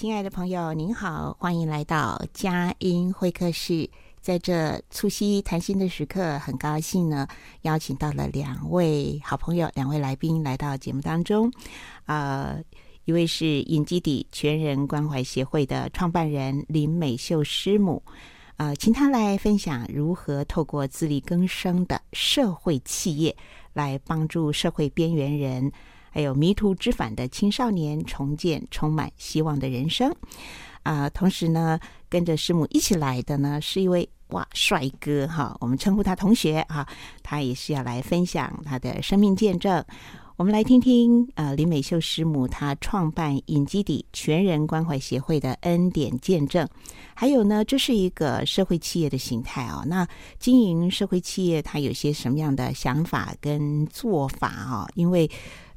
亲爱的朋友，您好，欢迎来到佳音会客室。在这促膝谈心的时刻，很高兴呢，邀请到了两位好朋友，两位来宾来到节目当中。呃，一位是隐基底全人关怀协会的创办人林美秀师母，呃，请她来分享如何透过自力更生的社会企业，来帮助社会边缘人。还有迷途知返的青少年重建充满希望的人生，啊、同时呢，跟着师母一起来的呢是一位哇帅哥哈，我们称呼他同学哈，他也是要来分享他的生命见证。我们来听听呃林美秀师母她创办隐基底全人关怀协会的恩典见证，还有呢，这是一个社会企业的形态哦。那经营社会企业，它有些什么样的想法跟做法啊、因为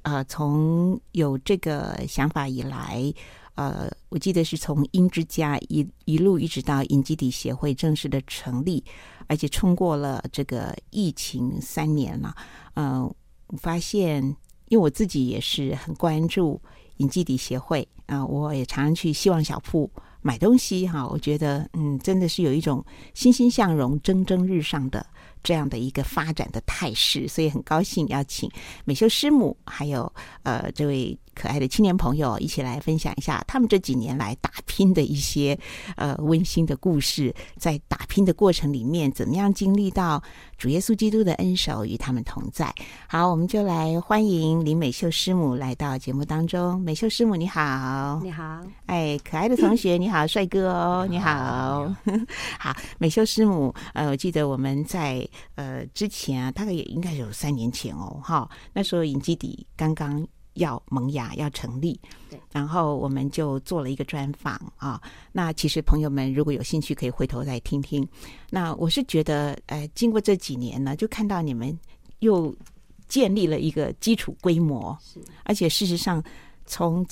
呃，从有这个想法以来，呃，我记得是从英之家一一路一直到影基底协会正式的成立，而且冲过了这个疫情三年了。呃，我发现，因为我自己也是很关注影基底协会啊、我也常常去希望小铺买东西哈，我觉得嗯，真的是有一种欣欣向荣、蒸蒸日上的。这样的一个发展的态势，所以很高兴邀请美秀师母，还有呃这位可爱的青年朋友一起来分享一下他们这几年来打拼的一些呃温馨的故事，在打拼的过程里面，怎么样经历到主耶稣基督的恩手与他们同在。好，我们就来欢迎林美秀师母来到节目当中。美秀师母你好，你好，哎，可爱的同学你好，帅哥哦你好，好，美秀师母，呃，我记得我们在。呃，之前啊，大概也应该有三年前哦，哈，那时候影基底刚刚要萌芽要成立，对，然后我们就做了一个专访啊。那其实朋友们如果有兴趣，可以回头再听听。那我是觉得，呃，经过这几年呢，就看到你们又建立了一个基础规模，是，而且事实上从。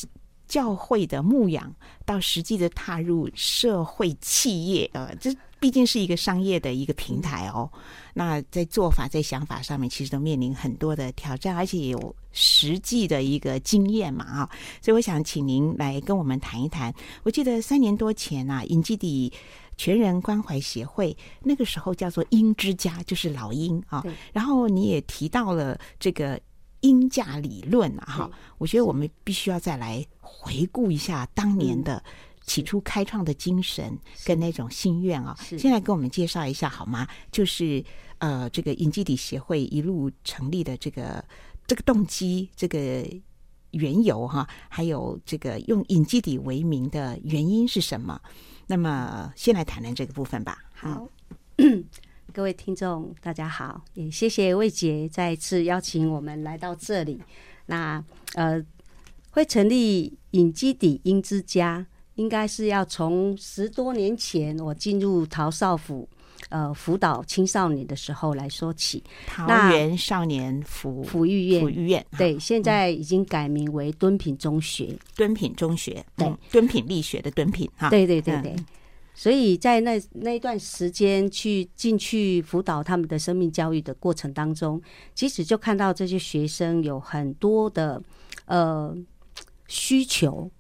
教会的牧养到实际的踏入社会企业，呃，这毕竟是一个商业的一个平台哦。那在做法、在想法上面，其实都面临很多的挑战，而且也有实际的一个经验嘛，啊。所以我想请您来跟我们谈一谈。我记得三年多前啊，尹基底全人关怀协会那个时候叫做鹰之家，就是老鹰啊。然后你也提到了这个。鹰价理论啊，哈，我觉得我们必须要再来回顾一下当年的起初开创的精神跟那种心愿啊。先来给我们介绍一下好吗？就是呃，这个影基底协会一路成立的这个这个动机、这个缘由哈，还有这个用隐基底为名的原因是什么？那么先来谈谈这个部分吧。好。各位听众，大家好，也谢谢魏杰再次邀请我们来到这里。那呃，会成立隐基底鹰之家，应该是要从十多年前我进入陶少府呃辅导青少年的时候来说起。桃园少年福福育院，福育院对，现在已经改名为敦品中学。敦品中学，对，敦品力学的敦品哈。对对对对。嗯所以在那那一段时间去进去辅导他们的生命教育的过程当中，其实就看到这些学生有很多的呃需求，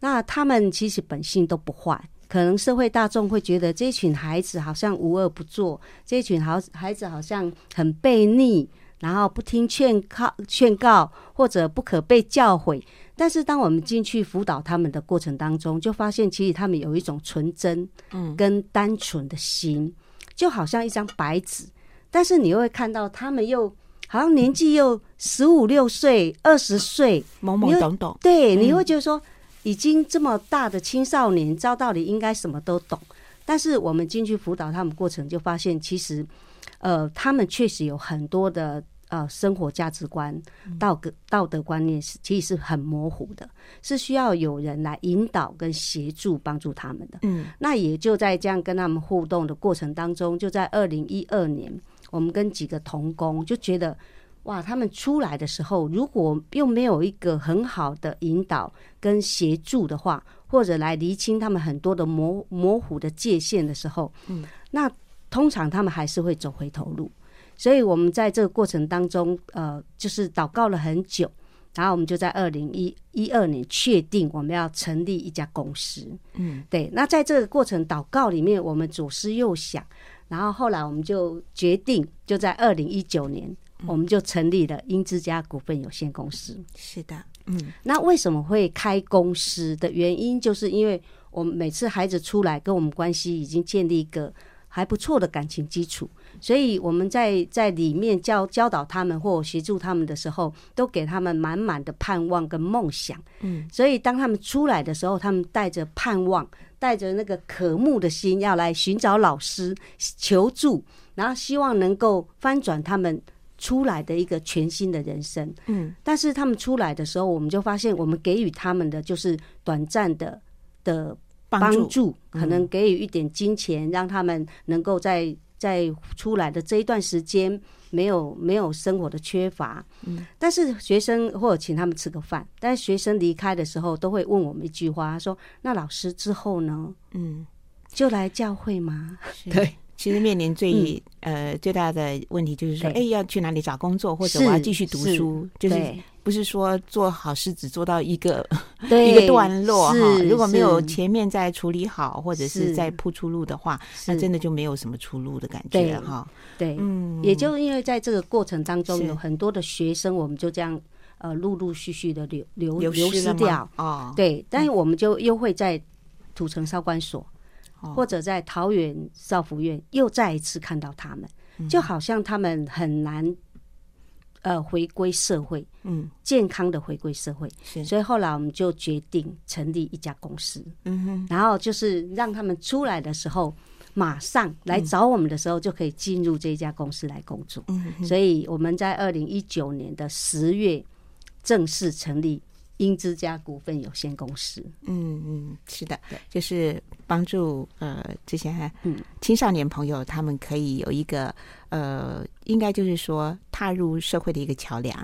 那他们其实本性都不坏，可能社会大众会觉得这群孩子好像无恶不作，这群好孩子好像很悖逆，然后不听劝告劝告或者不可被教诲。但是，当我们进去辅导他们的过程当中，就发现其实他们有一种纯真，嗯，跟单纯的心，就好像一张白纸。但是你又会看到他们又好像年纪又十五六岁、二十岁，懵懵懂懂。对，你会觉得说，已经这么大的青少年，照道理应该什么都懂。但是我们进去辅导他们过程，就发现其实，呃，他们确实有很多的。呃，生活价值观、道德道德观念是其实是很模糊的，是需要有人来引导跟协助帮助他们的。嗯，那也就在这样跟他们互动的过程当中，就在二零一二年，我们跟几个同工就觉得，哇，他们出来的时候，如果又没有一个很好的引导跟协助的话，或者来厘清他们很多的模模糊的界限的时候，嗯，那通常他们还是会走回头路。所以，我们在这个过程当中，呃，就是祷告了很久，然后我们就在二零一二年确定我们要成立一家公司。嗯，对。那在这个过程祷告里面，我们左思右想，然后后来我们就决定，就在二零一九年，我们就成立了英之家股份有限公司。是的，嗯。那为什么会开公司的原因，就是因为我们每次孩子出来，跟我们关系已经建立一个还不错的感情基础。所以我们在在里面教教导他们或协助他们的时候，都给他们满满的盼望跟梦想。嗯，所以当他们出来的时候，他们带着盼望，带着那个渴慕的心，要来寻找老师求助，然后希望能够翻转他们出来的一个全新的人生。嗯，但是他们出来的时候，我们就发现，我们给予他们的就是短暂的的帮助，可能给予一点金钱，让他们能够在。在出来的这一段时间，没有没有生活的缺乏，嗯，但是学生或者请他们吃个饭，但是学生离开的时候都会问我们一句话，他说：“那老师之后呢？嗯，就来教会吗？”对。其实面临最、嗯、呃最大的问题就是说，哎，要去哪里找工作，或者我要继续读书，就是不是说做好事只做到一个 一个段落哈。如果没有前面再处理好，或者是再铺出路的话，那真的就没有什么出路的感觉哈。对，嗯，也就因为在这个过程当中，有很多的学生，我们就这样呃陆陆续续的流流流失掉。啊。对，但是我们就又会在土城少管所。或者在桃园少福院又再一次看到他们，就好像他们很难呃回归社会，嗯，健康的回归社会。所以后来我们就决定成立一家公司，嗯哼，然后就是让他们出来的时候，马上来找我们的时候就可以进入这一家公司来工作。嗯，所以我们在二零一九年的十月正式成立。英之家股份有限公司，嗯嗯，是的，对，就是帮助呃这些嗯。青少年朋友，他们可以有一个呃，应该就是说踏入社会的一个桥梁，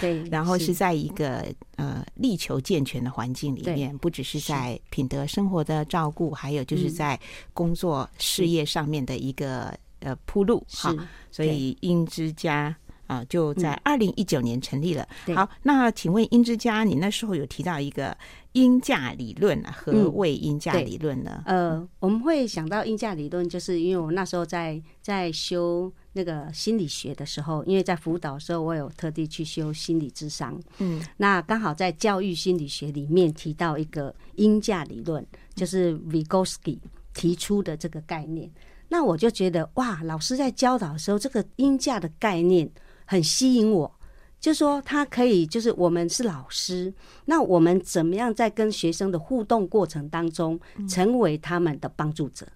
对，然后是在一个呃力求健全的环境里面，不只是在品德生活的照顾，还有就是在工作事业上面的一个呃铺路哈，所以英之家。啊，就在二零一九年成立了。嗯、好，那请问英之家，你那时候有提到一个鹰架理论啊？何谓鹰架理论呢？嗯、呃，我们会想到鹰架理论，就是因为我那时候在在修那个心理学的时候，因为在辅导的时候，我有特地去修心理智商。嗯，那刚好在教育心理学里面提到一个鹰架理论，就是 Vygotsky 提出的这个概念。那我就觉得哇，老师在教导的时候，这个音价的概念。很吸引我，就说他可以，就是我们是老师，那我们怎么样在跟学生的互动过程当中，成为他们的帮助者，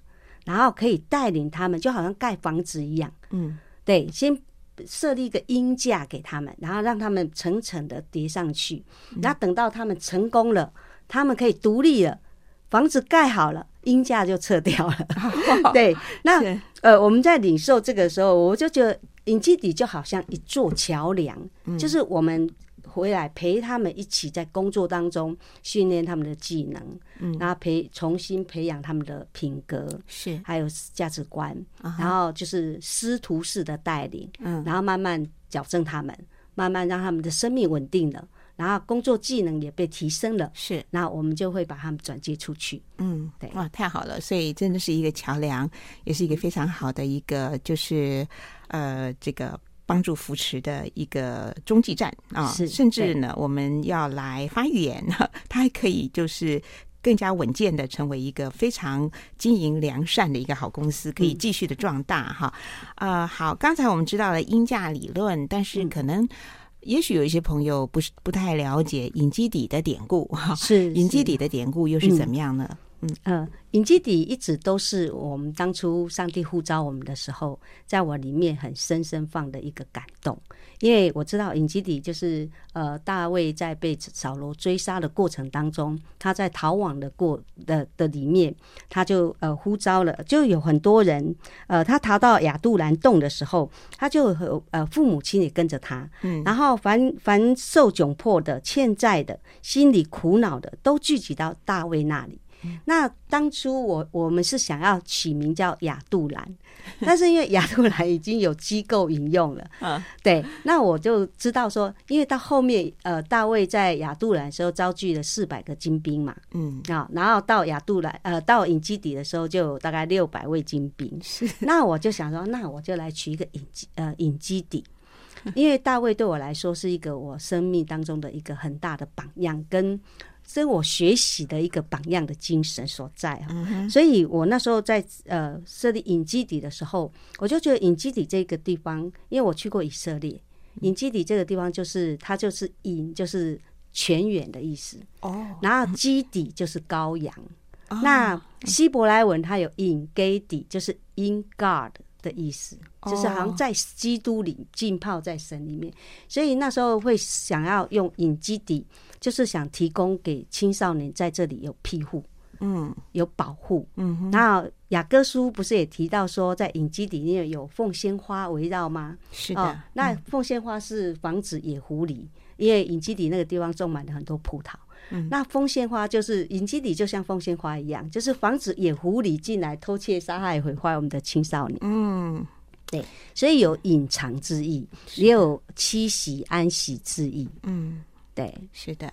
然后可以带领他们，就好像盖房子一样，嗯，对，先设立一个鹰架给他们，然后让他们层层的叠上去，然后等到他们成功了，他们可以独立了，房子盖好了，鹰架就撤掉了，对，那呃，我们在领受这个时候，我就觉得。隐基底就好像一座桥梁，就是我们回来陪他们一起在工作当中训练他们的技能，嗯，然后培重新培养他们的品格，是。还有价值观，然后就是师徒式的带领，嗯，然后慢慢矫正他们，慢慢让他们的生命稳定了。然后工作技能也被提升了，是，那我们就会把他们转接出去。嗯，对，哇，太好了，所以真的是一个桥梁，也是一个非常好的一个，就是呃，这个帮助扶持的一个中继站啊。是，甚至呢，我们要来发预言，它还可以就是更加稳健的成为一个非常经营良善的一个好公司，可以继续的壮大哈。嗯、呃，好，刚才我们知道了鹰架理论，但是可能。也许有一些朋友不是不太了解隐基底的典故哈，是隐基底的典故又是怎么样呢？嗯嗯。呃，隐基底一直都是我们当初上帝呼召我们的时候，在我里面很深深放的一个感动，因为我知道隐基底就是呃大卫在被扫罗追杀的过程当中，他在逃亡的过的的里面，他就呃呼召了，就有很多人呃他逃到亚杜兰洞的时候，他就和呃父母亲也跟着他，嗯，然后凡凡受窘迫的、欠债的、心里苦恼的，都聚集到大卫那里。那当初我我们是想要起名叫雅杜兰，但是因为雅杜兰已经有机构引用了，嗯，对，那我就知道说，因为到后面呃，大卫在雅杜兰的时候招聚了四百个精兵嘛，嗯。啊，然后到雅杜兰呃到隐基底的时候就有大概六百位精兵，是，那我就想说，那我就来取一个隐基呃隐基底，因为大卫对我来说是一个我生命当中的一个很大的榜样跟。是我学习的一个榜样的精神所在啊，嗯、所以我那时候在呃设立隐基底的时候，我就觉得隐基底这个地方，因为我去过以色列，隐基底这个地方就是它就是隐就是泉源的意思。哦，然后基底就是羔羊，哦、那希伯来文它有 in gadi，，就是 in God 的意思，就是好像在基督里浸泡在神里面，所以那时候会想要用隐基底。就是想提供给青少年在这里有庇护，嗯，有保护，嗯哼。然后雅各书不是也提到说，在隐基底里面有凤仙花围绕吗？是的。哦，那凤仙花是防止野狐狸，因为隐基底那个地方种满了很多葡萄。嗯，那凤仙花就是隐基底，就像凤仙花一样，就是防止野狐狸进来偷窃、杀害、毁坏我们的青少年。嗯，对，所以有隐藏之意，也有栖息安息之意。嗯。对，是的，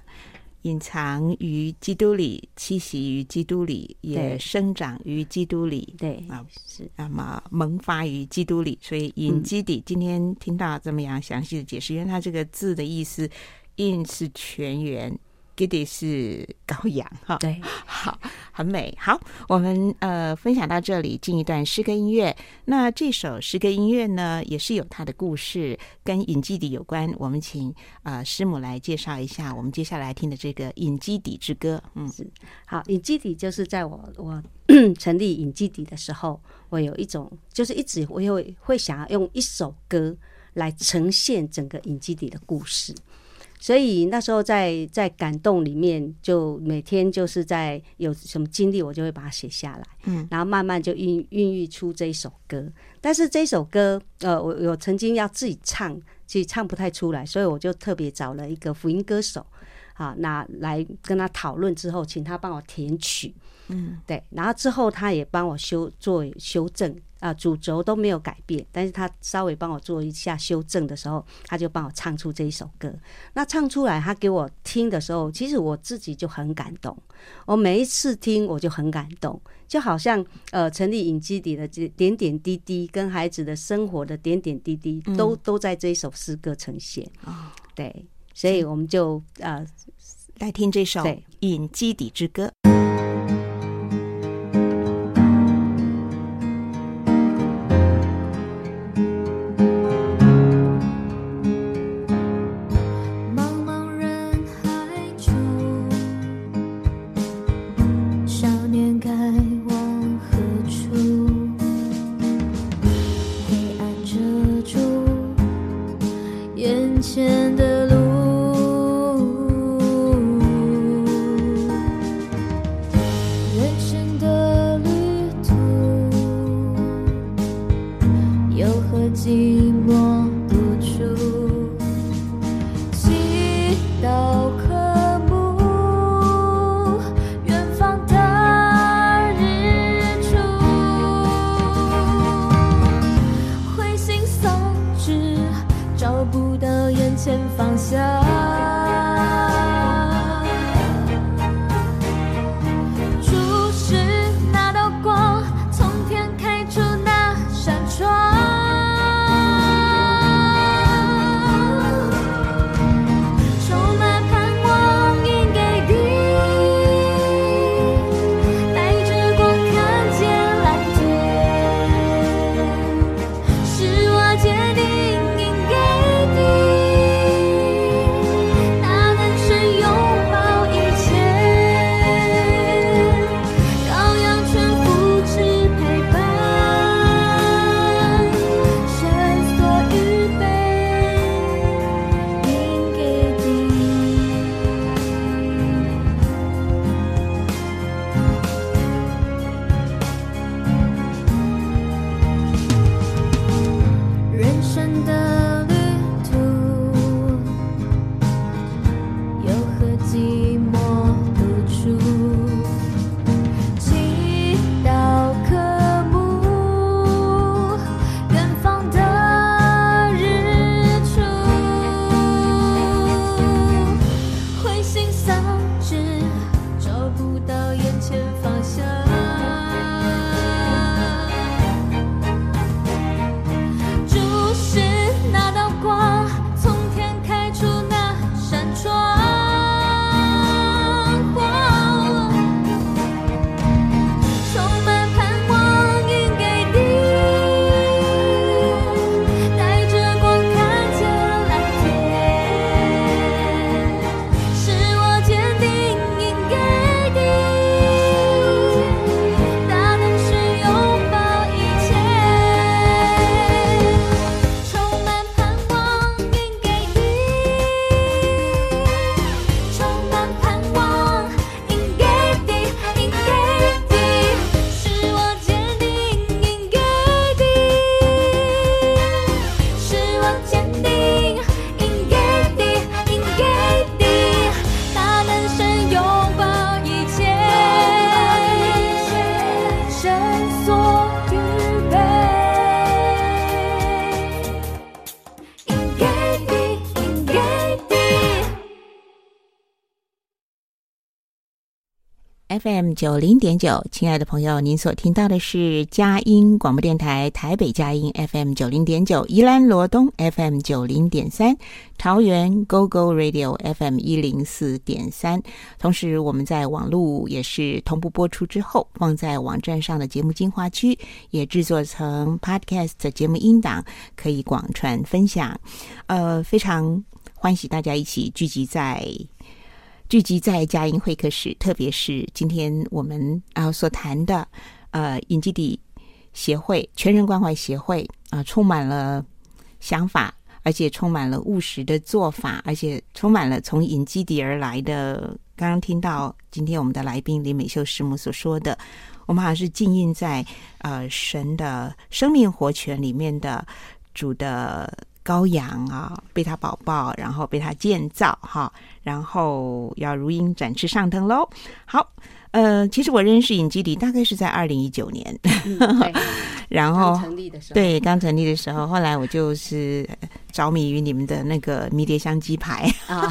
隐藏于基督里，栖息于基督里，也生长于基督里。对啊，是那么萌发于基督里。所以隐基底，今天听到这么样详细的解释，因为它这个字的意思，，“in” 是泉源。基底是羔羊哈，对，好，很美。好，我们呃分享到这里，进一段诗歌音乐。那这首诗歌音乐呢，也是有它的故事，跟隐基底有关。我们请呃师母来介绍一下，我们接下来听的这个隐基底之歌。嗯，是好，隐基底就是在我我 成立隐基底的时候，我有一种就是一直我有会想要用一首歌来呈现整个隐基底的故事。所以那时候在在感动里面，就每天就是在有什么经历，我就会把它写下来，嗯，然后慢慢就孕孕育出这一首歌。但是这首歌，呃，我我曾经要自己唱，其实唱不太出来，所以我就特别找了一个福音歌手，啊，那来跟他讨论之后，请他帮我填曲，嗯，对，然后之后他也帮我修做修正。啊，主轴都没有改变，但是他稍微帮我做一下修正的时候，他就帮我唱出这一首歌。那唱出来，他给我听的时候，其实我自己就很感动。我每一次听，我就很感动，就好像呃，成立影基底的这点点滴滴，跟孩子的生活的点点滴滴，都、嗯、都在这一首诗歌呈现。哦，对，所以我们就呃来听这首《隐基底之歌》。FM 九零点九，亲爱的朋友，您所听到的是佳音广播电台台北佳音 FM 九零点九，宜兰罗东 FM 九零点三，桃园 GO GO Radio FM 一零四点三。同时，我们在网络也是同步播出之后，放在网站上的节目精华区，也制作成 Podcast 节目音档，可以广传分享。呃，非常欢喜大家一起聚集在。聚集在佳音会客室，特别是今天我们啊所谈的，呃，隐基底协会全人关怀协会啊，充满了想法，而且充满了务实的做法，而且充满了从隐基底而来的。刚刚听到今天我们的来宾林美秀师母所说的，我们好像是浸印在呃神的生命活泉里面的主的。羔羊啊，被他宝宝，然后被他建造哈，然后要如鹰展翅上腾喽。好，呃，其实我认识尹基底大概是在二零一九年，嗯、然后刚成立的时候，对，刚成立的时候，后来我就是着迷于你们的那个迷迭香鸡排。啊，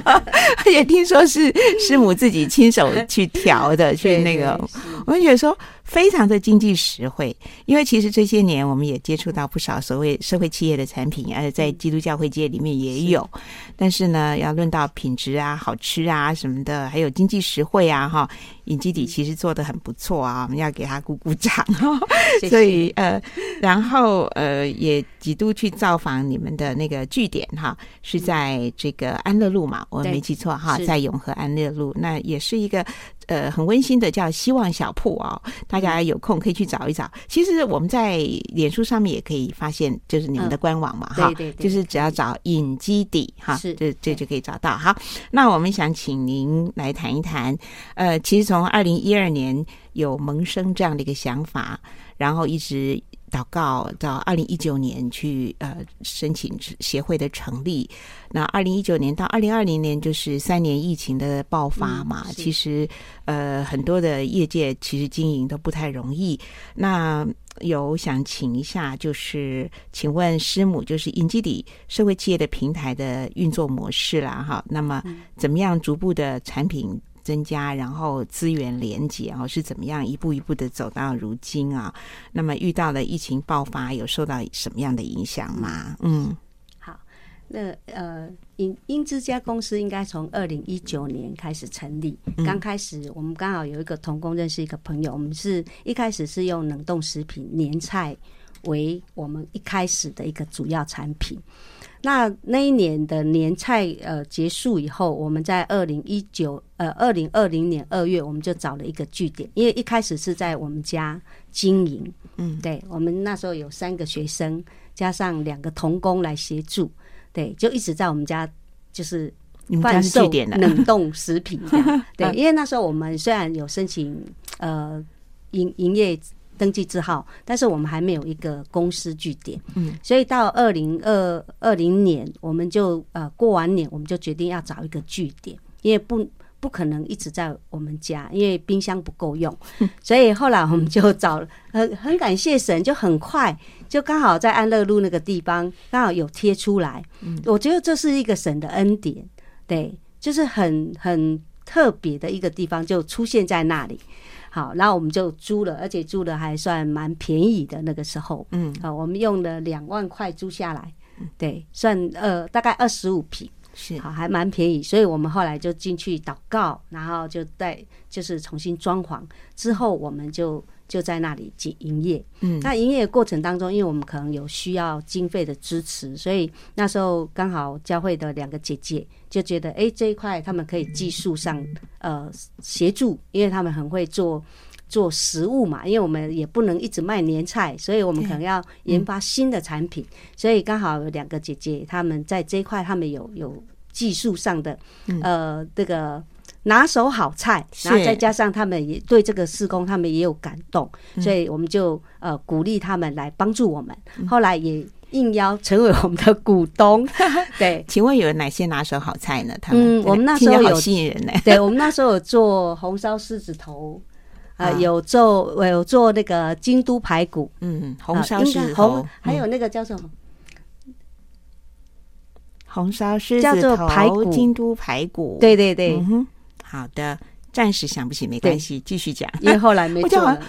也听说是师母自己亲手去调的，去那个，我就觉得说。非常的经济实惠，因为其实这些年我们也接触到不少所谓社会企业的产品，而在基督教会界里面也有。是但是呢，要论到品质啊、好吃啊什么的，还有经济实惠啊，哈，隐基底其实做的很不错啊，我们要给他鼓鼓掌。谢谢所以呃，然后呃，也几度去造访你们的那个据点哈，是在这个安乐路嘛，我没记错哈，在永和安乐路，那也是一个。呃，很温馨的叫希望小铺哦，大家有空可以去找一找。其实我们在脸书上面也可以发现，就是你们的官网嘛，哈、嗯，对对对，就是只要找隐基底哈，是这这就可以找到。好，那我们想请您来谈一谈。呃，其实从二零一二年有萌生这样的一个想法，然后一直。祷告到二零一九年去呃申请协会的成立，那二零一九年到二零二零年就是三年疫情的爆发嘛，嗯、其实呃很多的业界其实经营都不太容易。那有想请一下，就是请问师母，就是银基底社会企业的平台的运作模式啦，哈。那么怎么样逐步的产品增加，然后资源连结，然后是怎么样一步一步的走到如今啊？那么遇到了疫情爆发，有受到什么样的影响吗？嗯。好那呃，英英之家公司应该从二零一九年开始成立。刚开始我们刚好有一个同工认识一个朋友，我们是一开始是用冷冻食品年菜为我们一开始的一个主要产品。那那一年的年菜呃结束以后，我们在二零一九呃二零二零年二月，我们就找了一个据点，因为一开始是在我们家经营。嗯，对，我们那时候有三个学生加上两个童工来协助。对，就一直在我们家，就是贩售冷冻食品。对，因为那时候我们虽然有申请呃营营业登记字号，但是我们还没有一个公司据点。嗯，所以到二零二二零年，我们就呃过完年，我们就决定要找一个据点，因为不。不可能一直在我们家，因为冰箱不够用，所以后来我们就找了，很很感谢神，就很快就刚好在安乐路那个地方刚好有贴出来。我觉得这是一个神的恩典，对，就是很很特别的一个地方就出现在那里。好，然后我们就租了，而且租的还算蛮便宜的那个时候。嗯，好，我们用了两万块租下来，对，算呃大概二十五平。是好，还蛮便宜，所以我们后来就进去祷告，然后就带就是重新装潢之后，我们就就在那里营营业。嗯，那营业过程当中，因为我们可能有需要经费的支持，所以那时候刚好教会的两个姐姐就觉得，哎、欸，这一块他们可以技术上呃协助，因为他们很会做做食物嘛，因为我们也不能一直卖年菜，所以我们可能要研发新的产品，嗯、所以刚好有两个姐姐，他们在这一块，他们有有技术上的呃这个拿手好菜，然后再加上他们也对这个施工，他们也有感动，所以我们就呃鼓励他们来帮助我们，后来也应邀成为我们的股东。对，请问有哪些拿手好菜呢？他们嗯，我们那时候有吸引人呢。对，我们那时候有做红烧狮子头。呃，有做有做那个京都排骨，嗯，红烧狮子头，还有那个叫什么？红烧狮子头，排骨，京都排骨，对对对，好的，暂时想不起，没关系，继续讲，因为后来没 做了。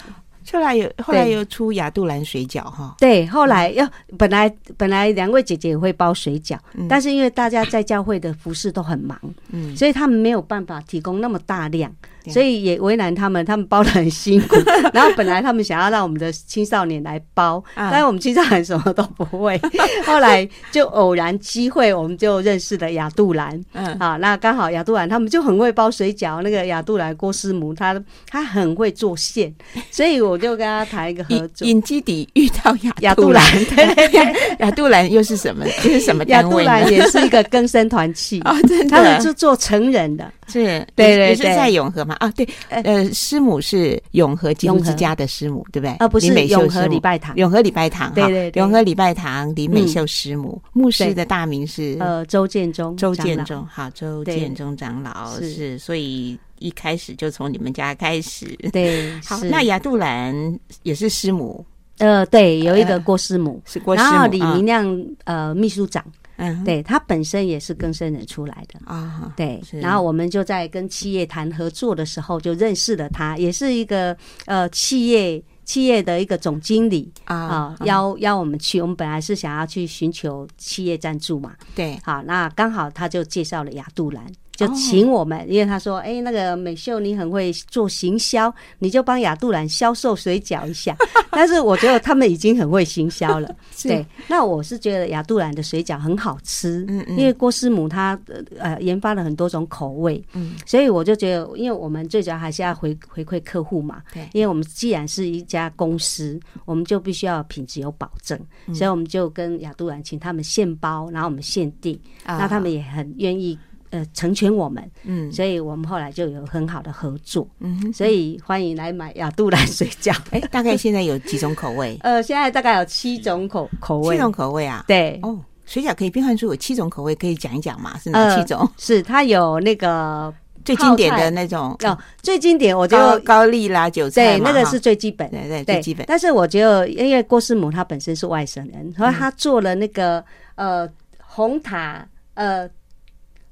后来有，后来又出亚杜兰水饺哈。对，后来要本来本来两位姐姐也会包水饺，但是因为大家在教会的服饰都很忙，嗯，所以他们没有办法提供那么大量。所以也为难他们，他们包的很辛苦。然后本来他们想要让我们的青少年来包，但是我们青少年什么都不会。后来就偶然机会，我们就认识了亚杜兰。嗯，好，那刚好亚杜兰他们就很会包水饺。那个亚杜兰郭师母，他他很会做馅，所以我就跟他谈一个合作。引基底遇到亚亚杜兰，对对对，亚杜兰又是什么？又是什么？亚杜兰也是一个更生团契哦，真的，他们是做成人的，是，对对，也是在永和嘛。啊，对，呃，师母是永和基督之家的师母，对不对？啊，不是永和礼拜堂，永和礼拜堂，对对，永和礼拜堂林美秀师母，牧师的大名是呃周建中，周建中，好，周建中长老是，所以一开始就从你们家开始，对，好，那亚杜兰也是师母，呃，对，有一个郭师母是郭师母，然后李明亮呃秘书长。嗯，对，他本身也是更生人出来的。啊，对，然后我们就在跟企业谈合作的时候就认识了他，也是一个呃企业企业的一个总经理啊，邀邀我们去，我们本来是想要去寻求企业赞助嘛，对，好，那刚好他就介绍了亚杜兰。就请我们，因为他说：“哎，那个美秀你很会做行销，你就帮亚杜兰销售水饺一下。”但是我觉得他们已经很会行销了。对，那我是觉得亚杜兰的水饺很好吃，嗯嗯，因为郭师母她呃研发了很多种口味，嗯，所以我就觉得，因为我们最主要还是要回回馈客户嘛，对，因为我们既然是一家公司，我们就必须要品质有保证，所以我们就跟亚杜兰请他们现包，然后我们现订，那他们也很愿意。呃，成全我们，嗯，所以我们后来就有很好的合作，嗯，所以欢迎来买亚杜兰水饺。哎，大概现在有几种口味？呃，现在大概有七种口口味，七种口味啊？对，哦，水饺可以变换出有七种口味，可以讲一讲吗？是哪七种？是它有那个最经典的那种哦，最经典我觉得高丽啦韭菜对，那个是最基本，对对最基本。但是我觉得，因为郭师母她本身是外省人，所以她做了那个呃红塔呃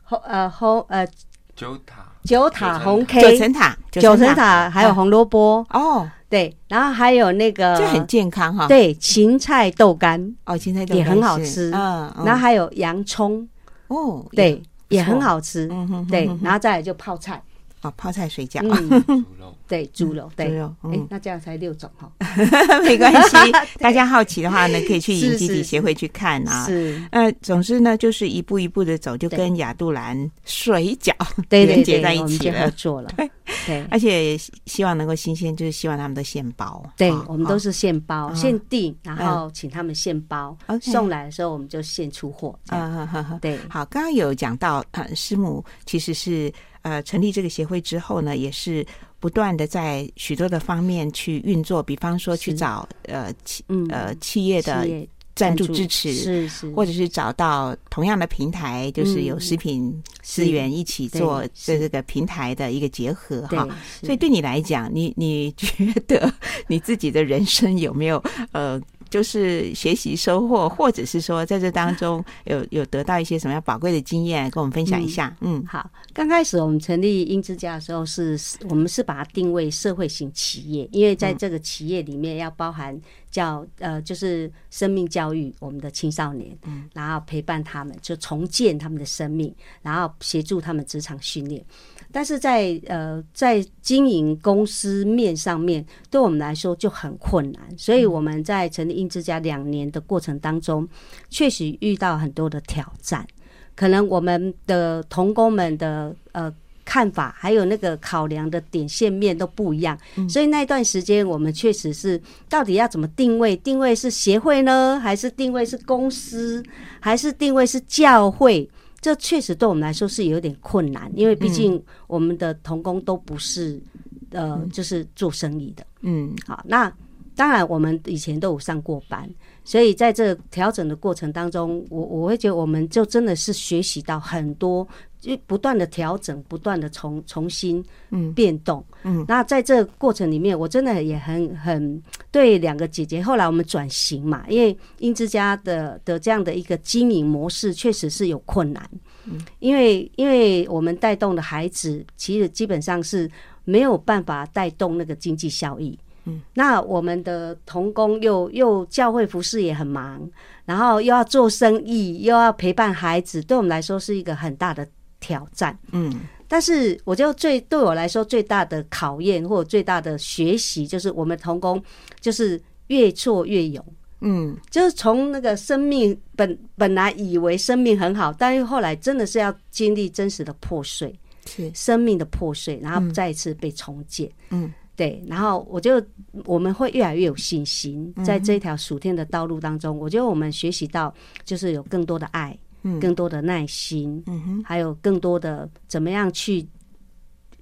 红呃红呃九塔九塔红 K 九层塔九层塔还有红萝卜哦。对，然后还有那个，就很健康哈。对，芹菜豆干哦，芹菜豆干也很好吃。嗯，然后还有洋葱哦，对，也很好吃。嗯哼，对，然后再来就泡菜。哦，泡菜水饺。对，猪肉。对。哎，那这样才六种哈。没关系，大家好奇的话呢，可以去 影基底协会去看啊。是。呃，总之呢，就是一步一步的走，就跟亚杜兰水饺连接在一起了。做了。对，而且希望能够新鲜，就是希望他们都现包。对，我们都是现包、现订，然后请他们现包，送来的时候我们就现出货。啊对。好，刚刚有讲到，呃，师母其实是呃成立这个协会之后呢，也是不断的在许多的方面去运作，比方说去找呃企呃企业的。赞助支持是是，或者是找到同样的平台，就是有食品资源一起做这这个平台的一个结合哈。所以对你来讲，你你觉得 你自己的人生有没有呃？就是学习收获，或者是说在这当中 有有得到一些什么样宝贵的经验，跟我们分享一下。嗯，嗯好。刚开始我们成立英之家的时候是，是我们是把它定位社会型企业，因为在这个企业里面要包含教呃，就是生命教育我们的青少年，嗯，然后陪伴他们，就重建他们的生命，然后协助他们职场训练。但是在呃，在经营公司面上面，对我们来说就很困难。所以我们在成立英之家两年的过程当中，确实遇到很多的挑战。可能我们的同工们的呃看法，还有那个考量的点线面都不一样。所以那段时间，我们确实是到底要怎么定位？定位是协会呢，还是定位是公司，还是定位是教会？这确实对我们来说是有点困难，因为毕竟我们的童工都不是、嗯、呃，就是做生意的。嗯，好，那当然我们以前都有上过班，所以在这调整的过程当中，我我会觉得我们就真的是学习到很多。就不断的调整，不断的重重新嗯变动嗯，嗯，那在这个过程里面，我真的也很很对两个姐姐。后来我们转型嘛，因为英之家的的这样的一个经营模式确实是有困难，嗯，因为因为我们带动的孩子其实基本上是没有办法带动那个经济效益，嗯，那我们的童工又又教会服饰也很忙，然后又要做生意，又要陪伴孩子，对我们来说是一个很大的。挑战，嗯，但是我觉得最对我来说最大的考验或者最大的学习，就是我们童工就是越挫越勇，嗯，就是从那个生命本本来以为生命很好，但是后来真的是要经历真实的破碎，是。生命的破碎，然后再一次被重建，嗯，对，然后我就我们会越来越有信心，在这条暑天的道路当中，我觉得我们学习到就是有更多的爱。更多的耐心，嗯哼，还有更多的怎么样去，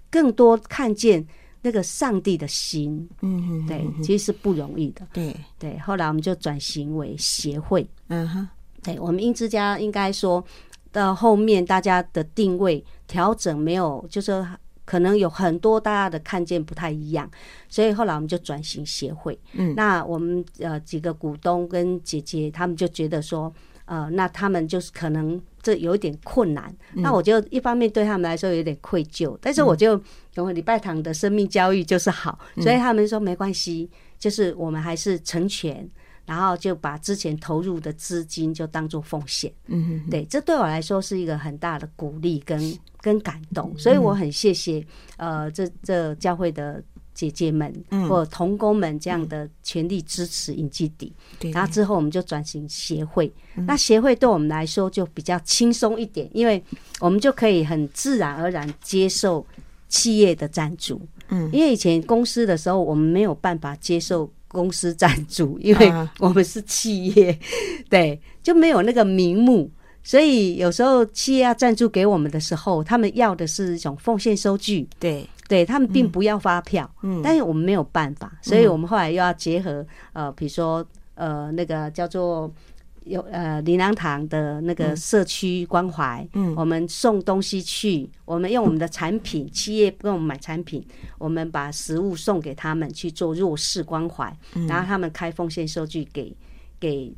更多看见那个上帝的心，嗯哼，对，其实是不容易的，对对。后来我们就转型为协会，嗯哼，对，我们英之家应该说到后面大家的定位调整没有，就是可能有很多大家的看见不太一样，所以后来我们就转型协会，嗯，那我们呃几个股东跟姐姐他们就觉得说。呃，那他们就是可能这有一点困难，嗯、那我就一方面对他们来说有点愧疚，但是我就因为礼拜堂的生命教育就是好，嗯、所以他们说没关系，就是我们还是成全，然后就把之前投入的资金就当做奉献，嗯哼哼，对，这对我来说是一个很大的鼓励跟跟感动，所以我很谢谢呃这这教会的。姐姐们或同工们这样的全力支持影基底，嗯、然后之后我们就转型协会。嗯、那协会对我们来说就比较轻松一点，因为我们就可以很自然而然接受企业的赞助。嗯，因为以前公司的时候，我们没有办法接受公司赞助，因为我们是企业，对，就没有那个名目。所以有时候企业要赞助给我们的时候，他们要的是一种奉献收据。对。对，他们并不要发票，嗯，但是我们没有办法，嗯、所以我们后来又要结合呃，比如说呃，那个叫做有呃林良堂的那个社区关怀，嗯，我们送东西去，我们用我们的产品，企业跟我们买产品，我们把食物送给他们去做弱势关怀，然后他们开奉献收据给给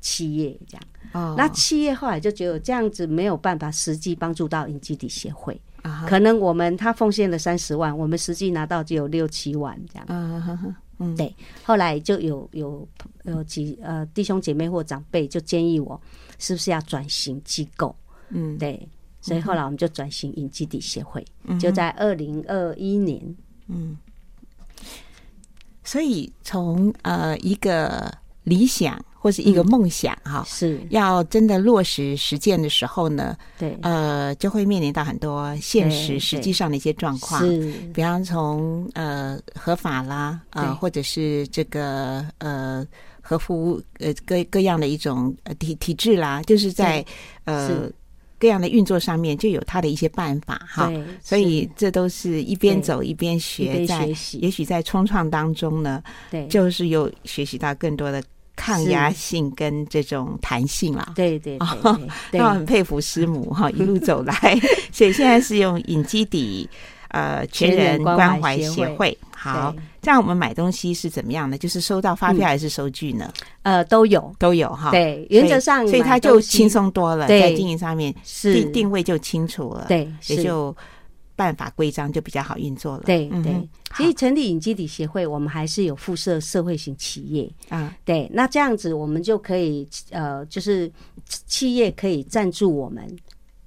企业这样。哦，那企业后来就觉得这样子没有办法实际帮助到影基底协会。可能我们他奉献了三十万，我们实际拿到就有六七万这样。嗯嗯，对。后来就有有有几呃弟兄姐妹或长辈就建议我，是不是要转型机构？嗯，对。所以后来我们就转型影基地协会，嗯、就在二零二一年。嗯。所以从呃一个理想。或是一个梦想哈，是。要真的落实实践的时候呢，对，呃，就会面临到很多现实实际上的一些状况，是，比方从呃合法啦，呃，或者是这个呃合乎呃各各样的一种呃体体制啦，就是在呃各样的运作上面就有他的一些办法哈，所以这都是一边走一边学，在也许在冲创当中呢，对，就是有学习到更多的。抗压性跟这种弹性啦，对对，对，对，那我很佩服师母 哈，一路走来，所以现在是用影基底呃全人关怀协会。好，这样我们买东西是怎么样的？就是收到发票还是收据呢？呃，都有都有哈。对，原则上，所以它就轻松多了，在经营上面是定定位就清楚了，对，也就。办法规章就比较好运作了。对对，其实成立影基底协会，我们还是有附设社会型企业啊。对，那这样子我们就可以呃，就是企业可以赞助我们，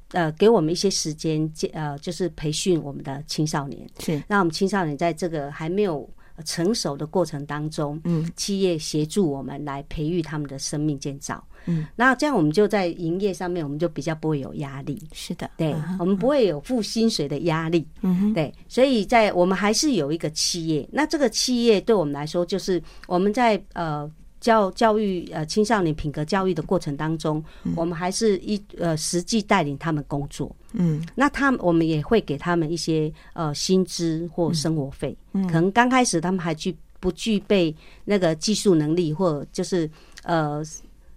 呃，给我们一些时间，呃，就是培训我们的青少年。是，那我们青少年在这个还没有成熟的过程当中，嗯，企业协助我们来培育他们的生命建造。嗯，那这样我们就在营业上面，我们就比较不会有压力。是的，对，我们不会有付薪水的压力。嗯，对，所以在我们还是有一个企业。那这个企业对我们来说，就是我们在呃教教育呃青少年品格教育的过程当中，我们还是一呃实际带领他们工作。嗯，那他们我们也会给他们一些呃薪资或生活费。嗯，可能刚开始他们还具不具备那个技术能力，或就是呃。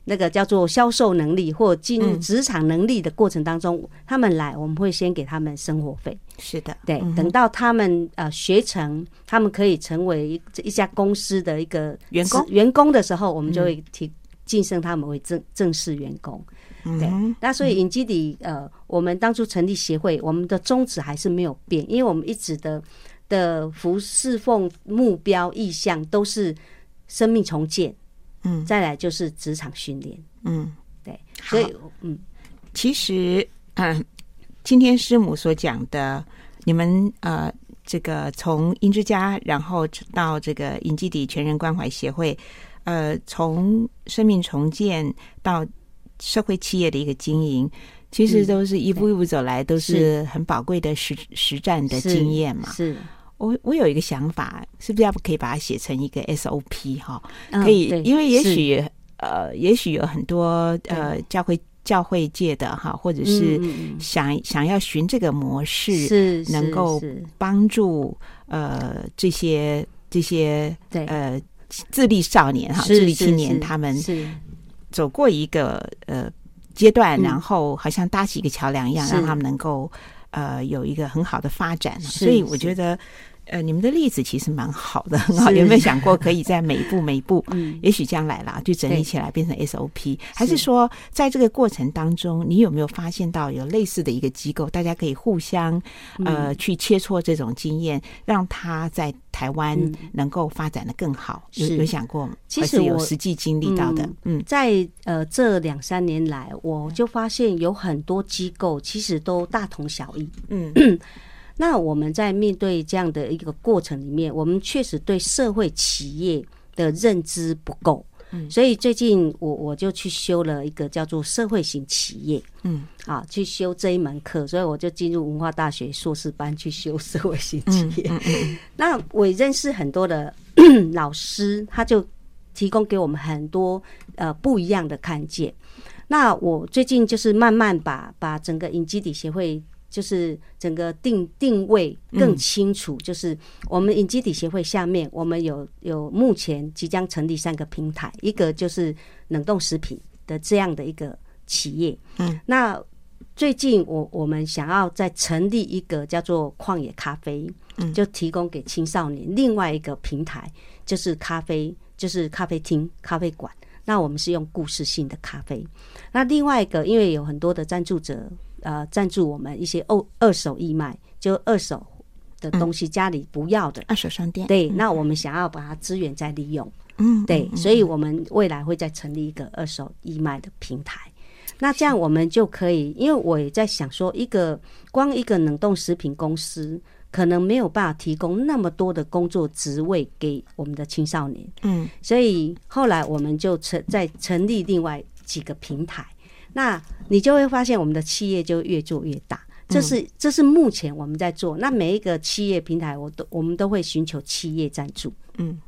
那个叫做销售能力或进入职场能力的过程当中，嗯、他们来，我们会先给他们生活费。是的，对。嗯、等到他们呃学成，他们可以成为一一家公司的一个员工员工的时候，我们就会提晋升他们为正正式员工。嗯、对。那所以影基底呃，我们当初成立协会，我们的宗旨还是没有变，因为我们一直的的服侍奉目标意向都是生命重建。嗯，再来就是职场训练。嗯，对，所以嗯，其实嗯，今天师母所讲的，你们呃，这个从英之家，然后到这个影基底全人关怀协会，呃，从生命重建到社会企业的一个经营，其实都是一步一步走来，都是很宝贵的实实战的经验嘛。是。我我有一个想法，是不是要不可以把它写成一个 SOP 哈？可以，因为也许呃，也许有很多呃教会教会界的哈，或者是想想要寻这个模式，是能够帮助呃这些这些呃自立少年哈，自立青年他们走过一个呃阶段，然后好像搭起一个桥梁一样，让他们能够。呃，有一个很好的发展，所以我觉得，呃，你们的例子其实蛮好的，很好。有没有想过，可以在每一步每一步，嗯，也许将来啦，就整理起来变成 SOP，还是说，在这个过程当中，你有没有发现到有类似的一个机构，大家可以互相呃去切磋这种经验，让他在台湾能够发展的更好？有有想过吗？其实有实际经历到的，嗯，在呃这两三年来，我就发现有很多机构其实都大同小异。嗯，那我们在面对这样的一个过程里面，我们确实对社会企业的认知不够，嗯，所以最近我我就去修了一个叫做社会型企业，嗯，啊，去修这一门课，所以我就进入文化大学硕士班去修社会型企业。那我认识很多的 老师，他就提供给我们很多呃不一样的看见。那我最近就是慢慢把把整个影基底协会。就是整个定定位更清楚，就是我们影基底协会下面，我们有有目前即将成立三个平台，一个就是冷冻食品，的这样的一个企业。嗯，那最近我我们想要再成立一个叫做旷野咖啡，嗯，就提供给青少年另外一个平台，就是咖啡，就是咖啡厅、咖啡馆。那我们是用故事性的咖啡。那另外一个，因为有很多的赞助者，呃，赞助我们一些二二手义卖，就二手的东西，家里不要的、嗯、二手商店。对，那我们想要把它资源再利用。嗯，对，所以我们未来会再成立一个二手义卖的平台。那这样我们就可以，因为我也在想说，一个光一个冷冻食品公司，可能没有办法提供那么多的工作职位给我们的青少年。嗯，所以后来我们就成在成立另外几个平台。那你就会发现，我们的企业就越做越大。这是这是目前我们在做。那每一个企业平台，我都我们都会寻求企业赞助。嗯，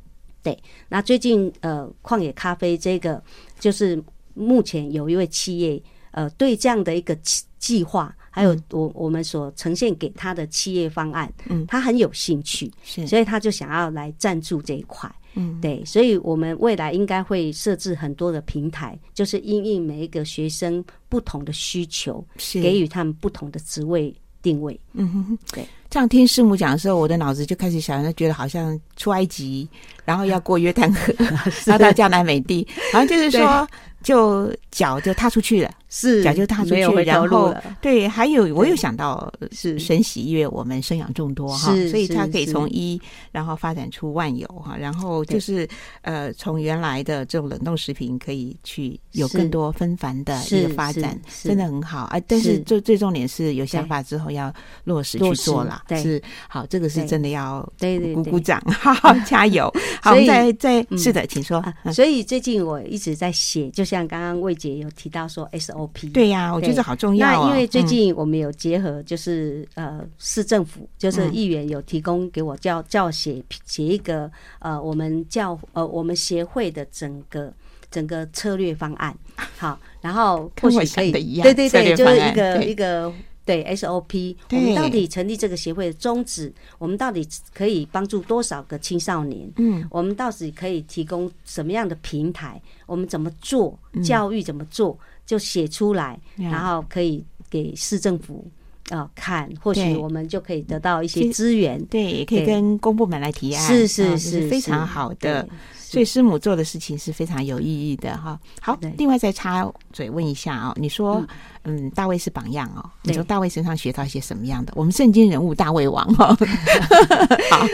对。那最近呃，旷野咖啡这个就是。目前有一位企业，呃，对这样的一个计划，还有我我们所呈现给他的企业方案，嗯，他很有兴趣，是，所以他就想要来赞助这一块，嗯，对，所以我们未来应该会设置很多的平台，就是因应每一个学生不同的需求，是。给予他们不同的职位定位，嗯哼哼，对。这样听师母讲的时候，我的脑子就开始想，就觉得好像出埃及，然后要过约旦河，然后到迦南美地，好像就是说。就脚就踏出去了，是脚就踏出去，然后对，还有我有想到是神喜悦我们生养众多哈，所以它可以从一然后发展出万有哈，然后就是呃从原来的这种冷冻食品可以去有更多纷繁的一个发展，真的很好。啊！但是最最重点是有想法之后要落实去做了，是好，这个是真的要对对鼓鼓掌，好好加油！好，我们再再是的，请说。所以最近我一直在写，就像。刚刚魏姐有提到说 SOP，对呀、啊，我觉得好重要、哦。那因为最近我们有结合，就是、嗯、呃市政府，就是议员有提供给我叫叫写写一个呃我们教呃我们协会的整个整个策略方案。好，然后或许可以对对对，就是一个一个。对 SOP，我们到底成立这个协会的宗旨？我们到底可以帮助多少个青少年？嗯，我们到底可以提供什么样的平台？我们怎么做教育？怎么做就写出来，然后可以给市政府啊看，或许我们就可以得到一些资源。对，也可以跟公部门来提案，是是是，非常好的。所以师母做的事情是非常有意义的哈。好，另外再插嘴问一下哦，你说嗯，大卫是榜样哦，你从大卫身上学到一些什么样的？我们圣经人物大卫王哦。好，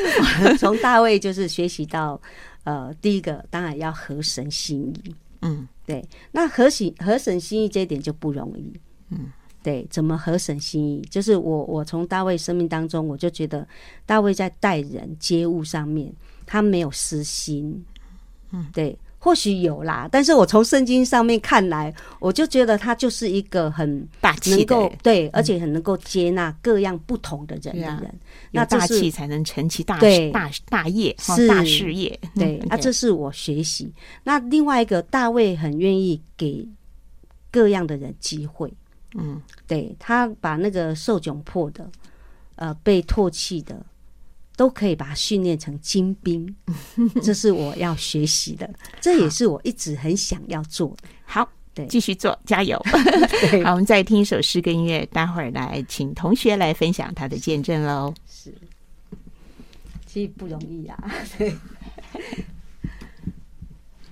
从大卫就是学习到呃，第一个当然要合神心意。嗯，对。那合心合神心意这一点就不容易。嗯，对，怎么合神心意？就是我我从大卫生命当中，我就觉得大卫在待人接物上面，他没有私心。嗯，对，或许有啦，但是我从圣经上面看来，我就觉得他就是一个很大气的人，对，而且很能够接纳各样不同的人的人。那大气才能成其大事，大大业是大事业。对，那，这是我学习。那另外一个，大卫很愿意给各样的人机会。嗯，对，他把那个受窘迫的，呃，被唾弃的。都可以把它训练成精兵，这是我要学习的，这也是我一直很想要做的。好，对，继续做，加油。好，我们再听一首诗跟音乐，待会儿来请同学来分享他的见证喽。是，其实不容易啊，对，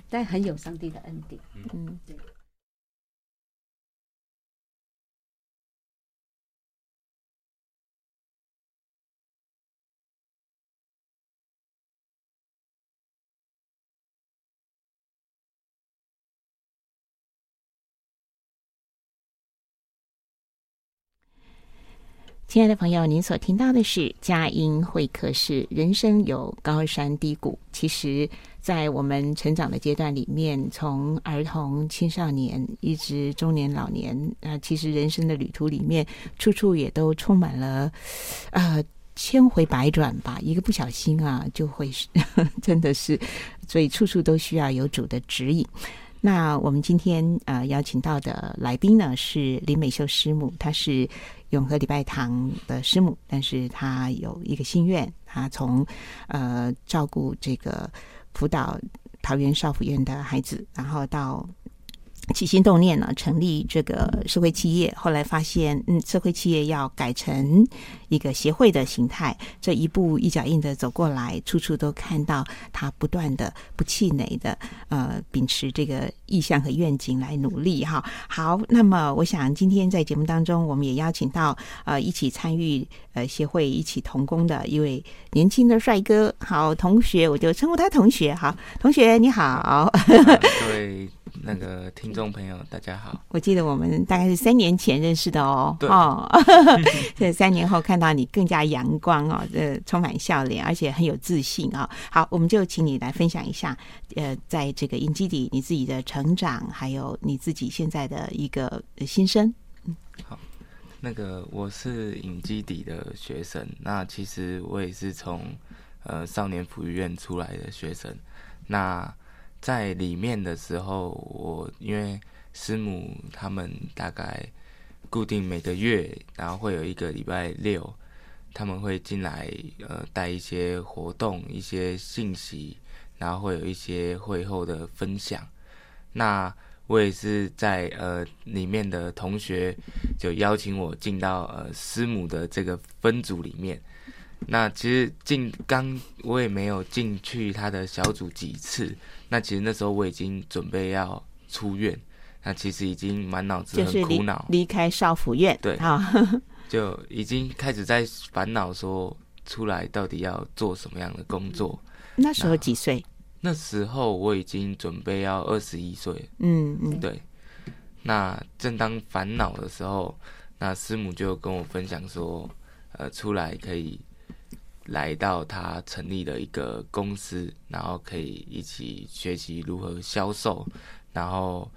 但很有上帝的恩典。嗯，对。亲爱的朋友，您所听到的是佳音会客室。人生有高山低谷，其实，在我们成长的阶段里面，从儿童、青少年一直中年、老年，啊、其实人生的旅途里面，处处也都充满了，呃，千回百转吧。一个不小心啊，就会是真的是，所以处处都需要有主的指引。那我们今天呃邀请到的来宾呢，是林美秀师母，她是。永和礼拜堂的师母，但是她有一个心愿，她从呃照顾这个辅导桃园少妇院的孩子，然后到起心动念呢，成立这个社会企业，后来发现，嗯，社会企业要改成一个协会的形态，这一步一脚印的走过来，处处都看到他不断的不气馁的，呃，秉持这个意向和愿景来努力哈。好，那么我想今天在节目当中，我们也邀请到呃一起参与呃协会一起同工的一位年轻的帅哥，好同学，我就称呼他同学，好，同学你好，各位。那个听众朋友，大家好！我记得我们大概是三年前认识的哦。对哦，这三年后看到你更加阳光哦，这充满笑脸，而且很有自信啊、哦。好，我们就请你来分享一下，呃，在这个影基底你自己的成长，还有你自己现在的一个心声。嗯，好，那个我是影基底的学生，那其实我也是从呃少年福利院出来的学生，那。在里面的时候，我因为师母他们大概固定每个月，然后会有一个礼拜六，他们会进来呃带一些活动、一些信息，然后会有一些会后的分享。那我也是在呃里面的同学就邀请我进到呃师母的这个分组里面。那其实进刚我也没有进去他的小组几次，那其实那时候我已经准备要出院，那其实已经满脑子很苦恼，离开少府院，对啊，就已经开始在烦恼说出来到底要做什么样的工作。那时候几岁？那时候我已经准备要二十一岁，嗯嗯，对。那正当烦恼的时候，那师母就跟我分享说，呃，出来可以。来到他成立的一个公司，然后可以一起学习如何销售，然后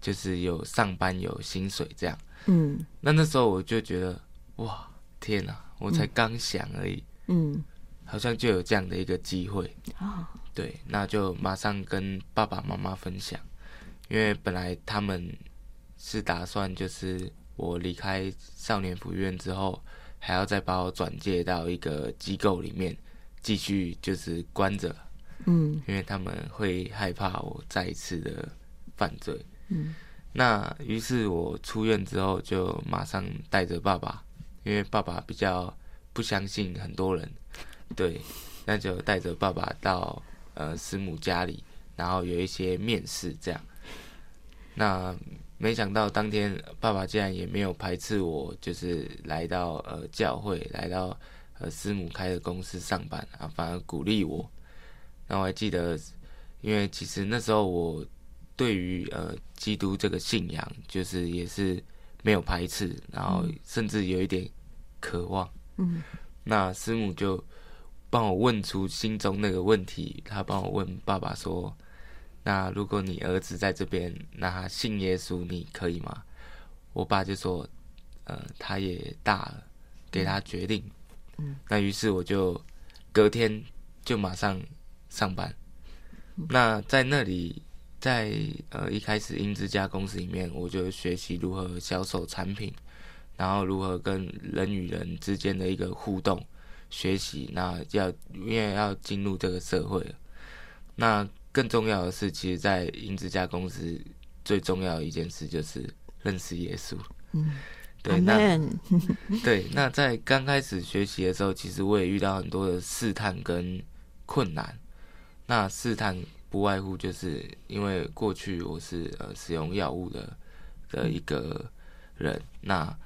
就是有上班有薪水这样。嗯，那那时候我就觉得，哇，天哪！我才刚想而已，嗯，好像就有这样的一个机会。哦，对，那就马上跟爸爸妈妈分享，因为本来他们是打算就是我离开少年福院之后。还要再把我转介到一个机构里面，继续就是关着，嗯，因为他们会害怕我再一次的犯罪，嗯，那于是我出院之后就马上带着爸爸，因为爸爸比较不相信很多人，对，那就带着爸爸到呃师母家里，然后有一些面试这样，那。没想到当天爸爸竟然也没有排斥我，就是来到呃教会，来到呃师母开的公司上班啊，反而鼓励我。那我还记得，因为其实那时候我对于呃基督这个信仰，就是也是没有排斥，然后甚至有一点渴望。嗯，那师母就帮我问出心中那个问题，他帮我问爸爸说。那如果你儿子在这边，那他信耶稣，你可以吗？我爸就说，呃，他也大了，给他决定。嗯，那于是我就隔天就马上上班。那在那里，在呃一开始英之家公司里面，我就学习如何销售产品，然后如何跟人与人之间的一个互动学习。那要因为要进入这个社会了，那。更重要的是，其实，在英之家公司最重要的一件事就是认识耶稣。嗯，对，那 对，那在刚开始学习的时候，其实我也遇到很多的试探跟困难。那试探不外乎就是因为过去我是呃使用药物的的一个人，那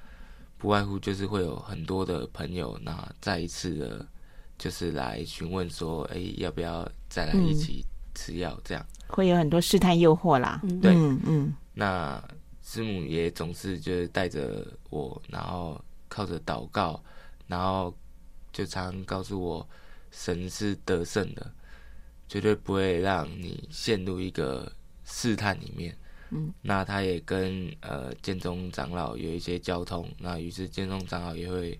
不外乎就是会有很多的朋友，那再一次的，就是来询问说，哎、欸，要不要再来一起？吃药这样。会有很多试探诱惑啦，对，嗯嗯。那师母也总是就是带着我，然后靠着祷告，然后就常常告诉我，神是得胜的，绝对不会让你陷入一个试探里面。嗯，那他也跟呃建中长老有一些交通，那于是建中长老也会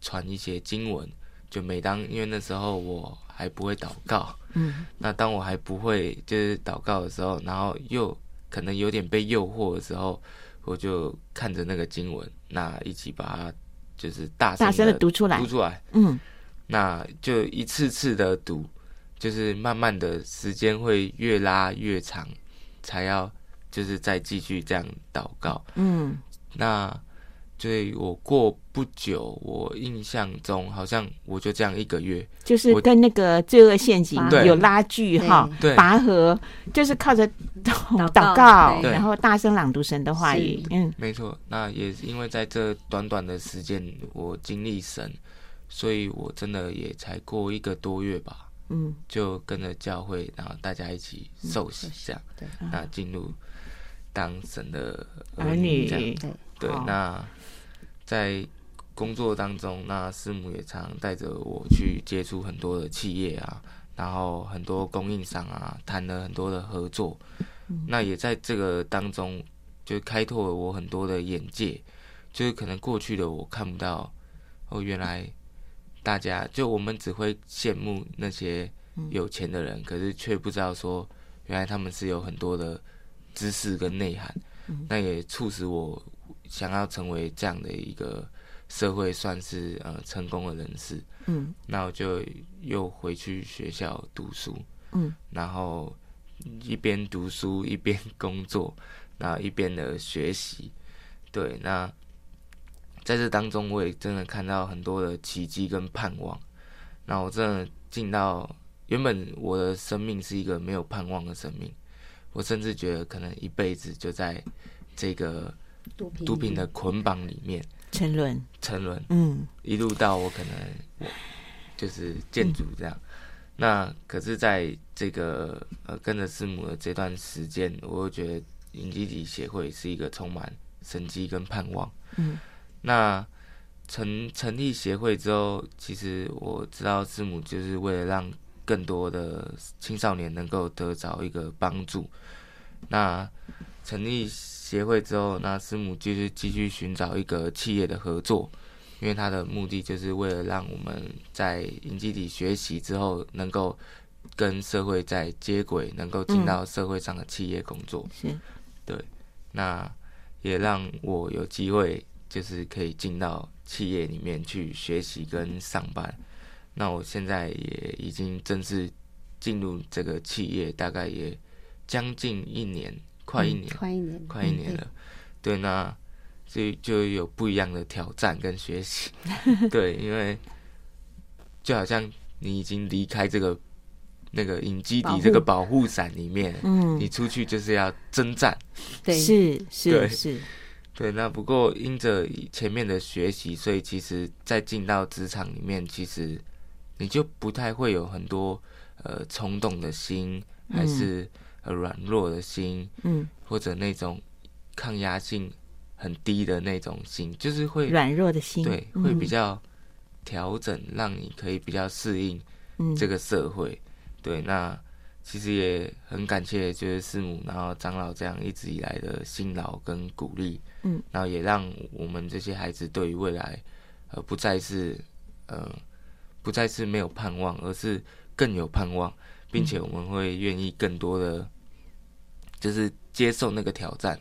传一些经文，就每当因为那时候我还不会祷告。嗯，那当我还不会就是祷告的时候，然后又可能有点被诱惑的时候，我就看着那个经文，那一起把它就是大声大声的读出来，读出来。嗯，那就一次次的读，就是慢慢的时间会越拉越长，才要就是再继续这样祷告。嗯，那。所以我过不久，我印象中好像我就这样一个月，就是跟那个罪恶陷阱有拉锯哈，拔河就是靠着祷祷告，然后大声朗读神的话语，嗯，没错。那也是因为在这短短的时间，我经历神，所以我真的也才过一个多月吧，嗯，就跟着教会，然后大家一起受洗，这样，对，那进入当神的儿女，这样，对，那。在工作当中，那师母也常带着我去接触很多的企业啊，然后很多供应商啊，谈了很多的合作。那也在这个当中，就开拓了我很多的眼界，就是可能过去的我看不到，哦，原来大家就我们只会羡慕那些有钱的人，可是却不知道说，原来他们是有很多的知识跟内涵。那也促使我。想要成为这样的一个社会算是呃成功的人士，嗯，那我就又回去学校读书，嗯，然后一边读书一边工作，然后一边的学习，对，那在这当中我也真的看到很多的奇迹跟盼望，那我真的进到原本我的生命是一个没有盼望的生命，我甚至觉得可能一辈子就在这个。毒品，毒品的捆绑里面沉沦，沉沦，嗯，一路到我可能我就是建筑这样。嗯、那可是在这个呃跟着师母的这段时间，我又觉得影基体协会是一个充满生机跟盼望。嗯，那成成立协会之后，其实我知道师母就是为了让更多的青少年能够得着一个帮助。那成立。协会之后，那师母就是继续寻找一个企业的合作，因为他的目的就是为了让我们在营基底学习之后，能够跟社会在接轨，能够进到社会上的企业工作。对，那也让我有机会，就是可以进到企业里面去学习跟上班。那我现在也已经正式进入这个企业，大概也将近一年。快一年，快一年，快一年了。对，那所以就有不一样的挑战跟学习。对，因为就好像你已经离开这个那个影基底这个保护伞里面，嗯，你出去就是要征战。对，是是是。对，那不过因着前面的学习，所以其实，再进到职场里面，其实你就不太会有很多呃冲动的心，还是。软弱的心，嗯，或者那种抗压性很低的那种心，就是会软弱的心，对，嗯、会比较调整，让你可以比较适应这个社会。嗯、对，那其实也很感谢，就是师母，然后长老这样一直以来的辛劳跟鼓励，嗯，然后也让我们这些孩子对于未来，呃，不再是呃，不再是没有盼望，而是更有盼望，并且我们会愿意更多的。就是接受那个挑战，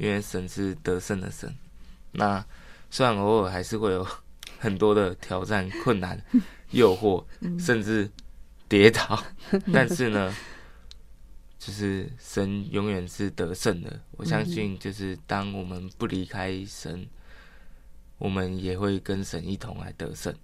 因为神是得胜的神。那虽然偶尔还是会有很多的挑战、困难、诱惑，甚至跌倒，但是呢，就是神永远是得胜的。我相信，就是当我们不离开神，我们也会跟神一同来得胜。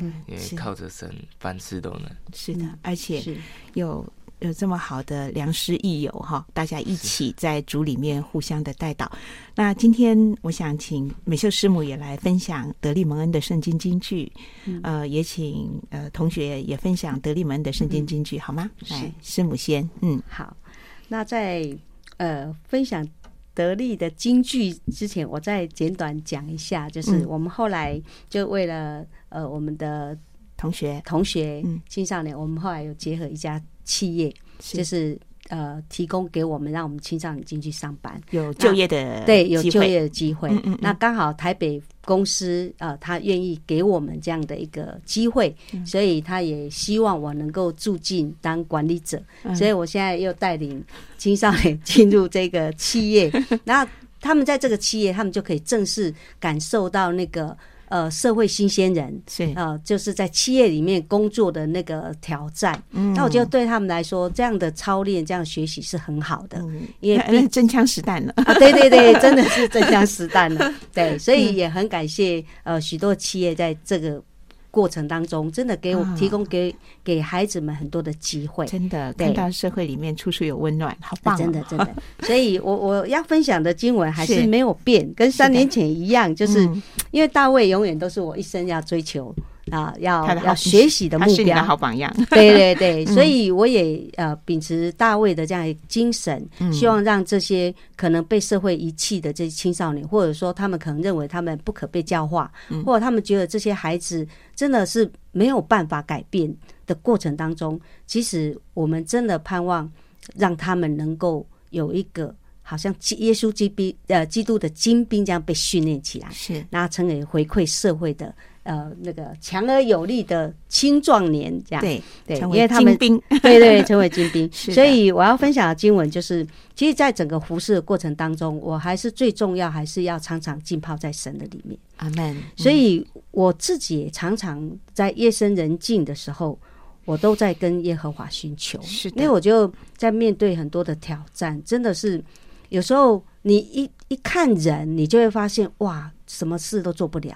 嗯因为靠着神，凡事都能。是的，而且有。有这么好的良师益友哈，大家一起在主里面互相的带导。那今天我想请美秀师母也来分享德利蒙恩的圣经金句，嗯、呃，也请呃同学也分享德利蒙恩的圣经金句，嗯、好吗？来，师母先，嗯，好。那在呃分享得力的金句之前，我再简短讲一下，就是我们后来就为了呃我们的同学同学青少年，我们后来有结合一家。企业是就是呃，提供给我们，让我们青少年进去上班，有就业的对，有就业的机会。嗯嗯嗯，那刚好台北公司呃，他愿意给我们这样的一个机会，嗯、所以他也希望我能够住进当管理者。嗯、所以我现在又带领青少年进入这个企业，然后他们在这个企业，他们就可以正式感受到那个。呃社会新鲜人，是呃就是在企业里面工作的那个挑战。嗯，那我觉得对他们来说，这样的操练、这样学习是很好的，嗯、因为真枪实弹了啊！对对对，真的是真枪实弹了。对，所以也很感谢呃许多企业在这个。过程当中，真的给我提供给给孩子们很多的机会，真的看到社会里面处处有温暖，好棒！真的真的，所以我我要分享的经文还是没有变，跟三年前一样，就是因为大卫永远都是我一生要追求。啊，要要学习的目标，好榜样。对对对，所以我也呃秉持大卫的这样一个精神，希望让这些可能被社会遗弃的这些青少年，或者说他们可能认为他们不可被教化，或者他们觉得这些孩子真的是没有办法改变的过程当中，其实我们真的盼望让他们能够有一个好像耶稣基督呃基督的精兵这样被训练起来，是，然后成为回馈社会的。呃，那个强而有力的青壮年，这样对对，因为他们 对对成为精兵，所以我要分享的经文就是，其实，在整个服侍的过程当中，我还是最重要，还是要常常浸泡在神的里面。阿门。所以我自己也常常在夜深人静的时候，我都在跟耶和华寻求，是的，因为我就在面对很多的挑战，真的是有时候你一一看人，你就会发现哇，什么事都做不了。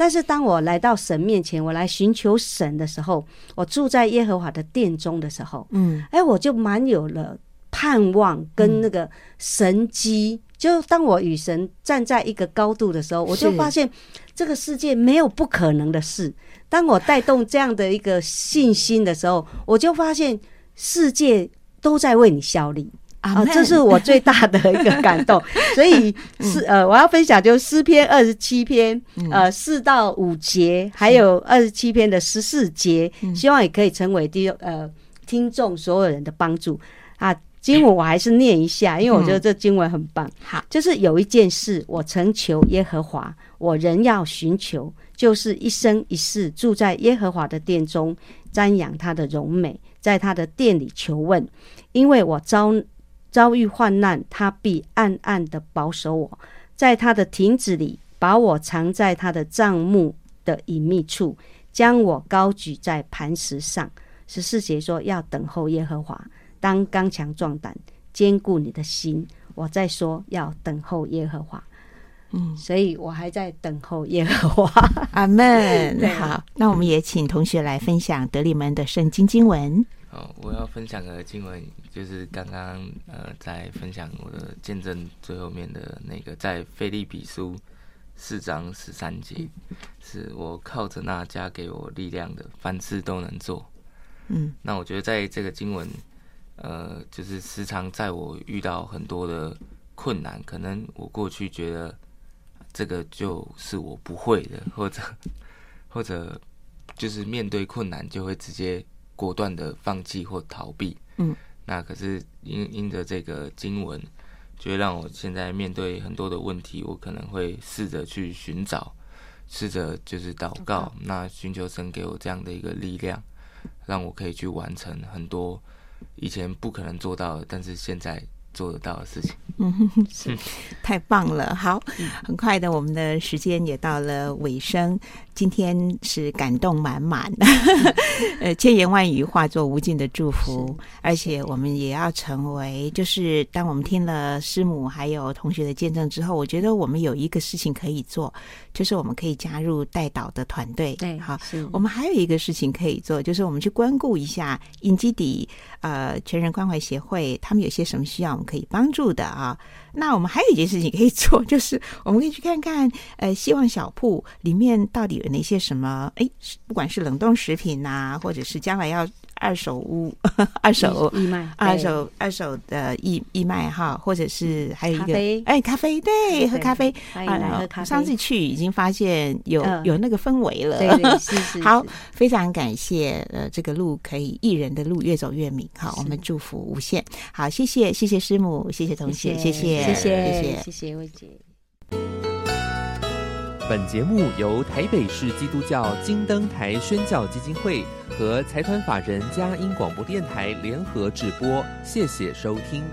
但是当我来到神面前，我来寻求神的时候，我住在耶和华的殿中的时候，嗯，哎，我就蛮有了盼望跟那个神机。嗯、就当我与神站在一个高度的时候，我就发现这个世界没有不可能的事。当我带动这样的一个信心的时候，我就发现世界都在为你效力。啊，这是我最大的一个感动，所以是呃，我要分享就是诗篇二十七篇，呃，四到五节，还有二十七篇的十四节，希望也可以成为第呃听众所有人的帮助。啊。经文我还是念一下，因为我觉得这经文很棒。好，就是有一件事我曾求耶和华，我仍要寻求，就是一生一世住在耶和华的殿中，瞻仰他的荣美，在他的殿里求问，因为我遭。遭遇患难，他必暗暗的保守我，在他的亭子里把我藏在他的帐幕的隐秘处，将我高举在磐石上。十四节说要等候耶和华，当刚强壮胆，坚固你的心。我在说要等候耶和华，嗯，所以我还在等候耶和华。阿门。好，那我们也请同学来分享德里门的圣经经文。哦，我要分享的经文就是刚刚呃在分享我的见证最后面的那个，在腓立比书四章十三节，是我靠着那加给我力量的，凡事都能做。嗯，那我觉得在这个经文，呃，就是时常在我遇到很多的困难，可能我过去觉得这个就是我不会的，或者 或者就是面对困难就会直接。果断的放弃或逃避，嗯，那可是因因着这个经文，就会让我现在面对很多的问题，我可能会试着去寻找，试着就是祷告，那寻求神给我这样的一个力量，让我可以去完成很多以前不可能做到的，但是现在。做得到的事情，嗯，是太棒了。好，很快的，我们的时间也到了尾声。今天是感动满满，呃，千言万语化作无尽的祝福。而且我们也要成为，就是当我们听了师母还有同学的见证之后，我觉得我们有一个事情可以做，就是我们可以加入带导的团队。对，好，我们还有一个事情可以做，就是我们去关顾一下英基底呃全人关怀协会，他们有些什么需要。我们可以帮助的啊，那我们还有一件事情可以做，就是我们可以去看看，呃，希望小铺里面到底有哪些什么，哎，不管是冷冻食品呐、或者是将来要。二手屋，二手义卖，二手二手的义义卖哈，或者是还有一个哎咖啡，对，喝咖啡，来喝咖啡。上次去已经发现有有那个氛围了，对对，好，非常感谢呃这个路可以艺人的路越走越明，好，我们祝福无限，好，谢谢谢谢师母，谢谢同学，谢谢谢谢谢谢魏姐。本节目由台北市基督教金灯台宣教基金会。和财团法人佳音广播电台联合直播，谢谢收听。